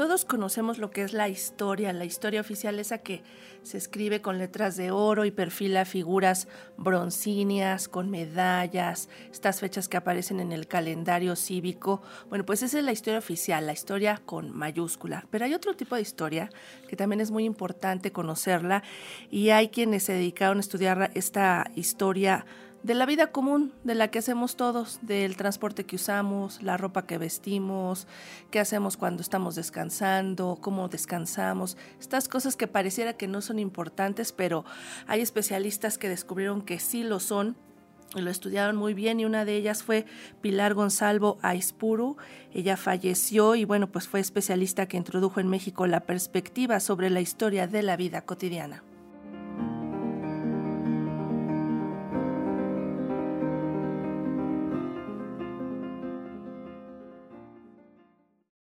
Todos conocemos lo que es la historia, la historia oficial, esa que se escribe con letras de oro y perfila figuras broncíneas, con medallas, estas fechas que aparecen en el calendario cívico. Bueno, pues esa es la historia oficial, la historia con mayúscula. Pero hay otro tipo de historia que también es muy importante conocerla y hay quienes se dedicaron a estudiar esta historia de la vida común, de la que hacemos todos, del transporte que usamos, la ropa que vestimos, qué hacemos cuando estamos descansando, cómo descansamos, estas cosas que pareciera que no son importantes, pero hay especialistas que descubrieron que sí lo son y lo estudiaron muy bien y una de ellas fue Pilar Gonzalo Aispuru. Ella falleció y bueno, pues fue especialista que introdujo en México la perspectiva sobre la historia de la vida cotidiana.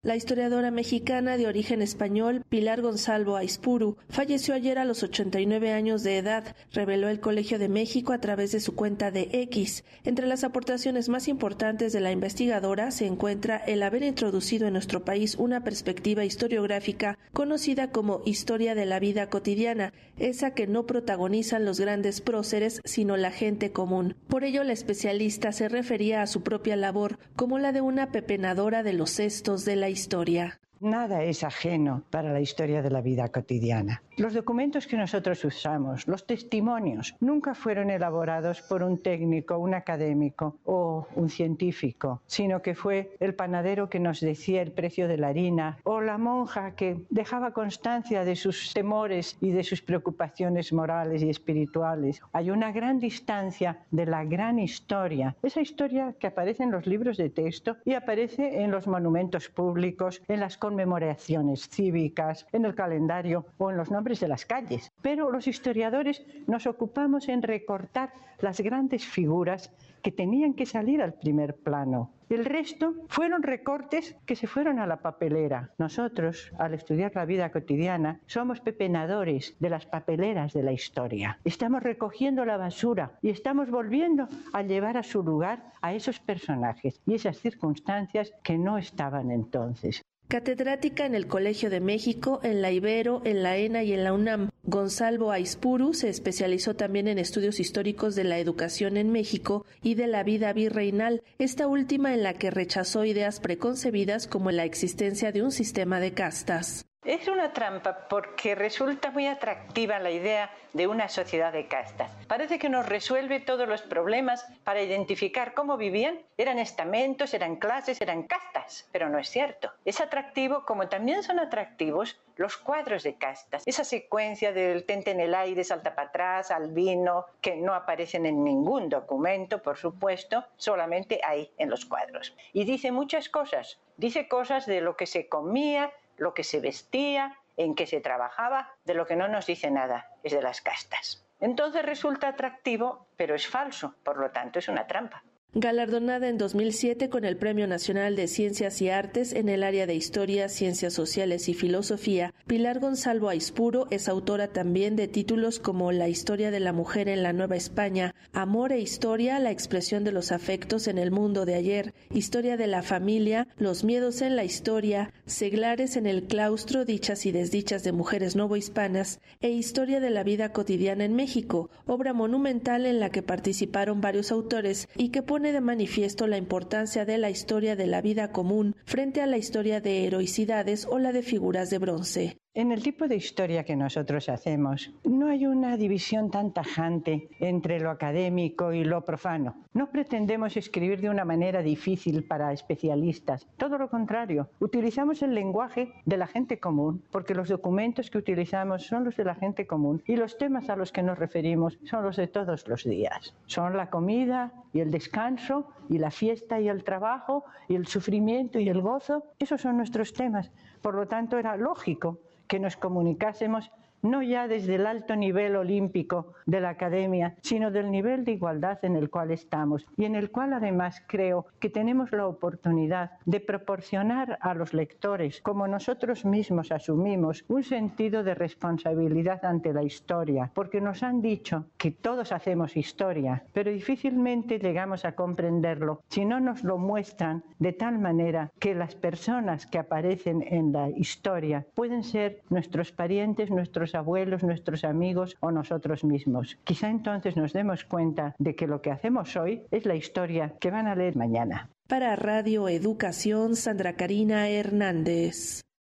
La historiadora mexicana de origen español Pilar Gonzalo Aispuru falleció ayer a los 89 años de edad, reveló el Colegio de México a través de su cuenta de X. Entre las aportaciones más importantes de la investigadora se encuentra el haber introducido en nuestro país una perspectiva historiográfica conocida como historia de la vida cotidiana, esa que no protagonizan los grandes próceres, sino la gente común. Por ello, la especialista se refería a su propia labor como la de una pepenadora de los cestos de la historia. Nada es ajeno para la historia de la vida cotidiana. Los documentos que nosotros usamos, los testimonios, nunca fueron elaborados por un técnico, un académico o un científico, sino que fue el panadero que nos decía el precio de la harina o la monja que dejaba constancia de sus temores y de sus preocupaciones morales y espirituales. Hay una gran distancia de la gran historia, esa historia que aparece en los libros de texto y aparece en los monumentos públicos, en las conmemoraciones cívicas, en el calendario o en los nombres de las calles. Pero los historiadores nos ocupamos en recortar las grandes figuras que tenían que salir al primer plano. El resto fueron recortes que se fueron a la papelera. Nosotros, al estudiar la vida cotidiana, somos pepenadores de las papeleras de la historia. Estamos recogiendo la basura y estamos volviendo a llevar a su lugar a esos personajes y esas circunstancias que no estaban entonces. Catedrática en el Colegio de México, en la Ibero, en la ENA y en la UNAM, Gonzalo Aispuru se especializó también en estudios históricos de la educación en México y de la vida virreinal, esta última en la que rechazó ideas preconcebidas como la existencia de un sistema de castas. Es una trampa porque resulta muy atractiva la idea de una sociedad de castas. Parece que nos resuelve todos los problemas para identificar cómo vivían. Eran estamentos, eran clases, eran castas, pero no es cierto. Es atractivo como también son atractivos los cuadros de castas. Esa secuencia del tente en el aire, salta para atrás, albino, que no aparecen en ningún documento, por supuesto, solamente ahí en los cuadros. Y dice muchas cosas. Dice cosas de lo que se comía, lo que se vestía, en qué se trabajaba, de lo que no nos dice nada, es de las castas. Entonces resulta atractivo, pero es falso, por lo tanto es una trampa. Galardonada en 2007 con el Premio Nacional de Ciencias y Artes en el área de Historia, Ciencias Sociales y Filosofía, Pilar Gonzalo Aispuro es autora también de títulos como La historia de la mujer en la Nueva España, Amor e Historia, la expresión de los afectos en el mundo de ayer, Historia de la familia, Los miedos en la historia, Seglares en el claustro, dichas y desdichas de mujeres novohispanas e Historia de la vida cotidiana en México, obra monumental en la que participaron varios autores y que pone de manifiesto la importancia de la historia de la vida común frente a la historia de heroicidades o la de figuras de bronce. En el tipo de historia que nosotros hacemos, no hay una división tan tajante entre lo académico y lo profano. No pretendemos escribir de una manera difícil para especialistas. Todo lo contrario, utilizamos el lenguaje de la gente común, porque los documentos que utilizamos son los de la gente común y los temas a los que nos referimos son los de todos los días. Son la comida y el descanso y la fiesta y el trabajo y el sufrimiento y el gozo. Esos son nuestros temas. Por lo tanto, era lógico que nos comunicásemos no ya desde el alto nivel olímpico de la academia, sino del nivel de igualdad en el cual estamos y en el cual además creo que tenemos la oportunidad de proporcionar a los lectores, como nosotros mismos asumimos, un sentido de responsabilidad ante la historia, porque nos han dicho que todos hacemos historia, pero difícilmente llegamos a comprenderlo si no nos lo muestran de tal manera que las personas que aparecen en la historia pueden ser nuestros parientes, nuestros abuelos, nuestros amigos o nosotros mismos. Quizá entonces nos demos cuenta de que lo que hacemos hoy es la historia que van a leer mañana. Para Radio Educación, Sandra Karina Hernández.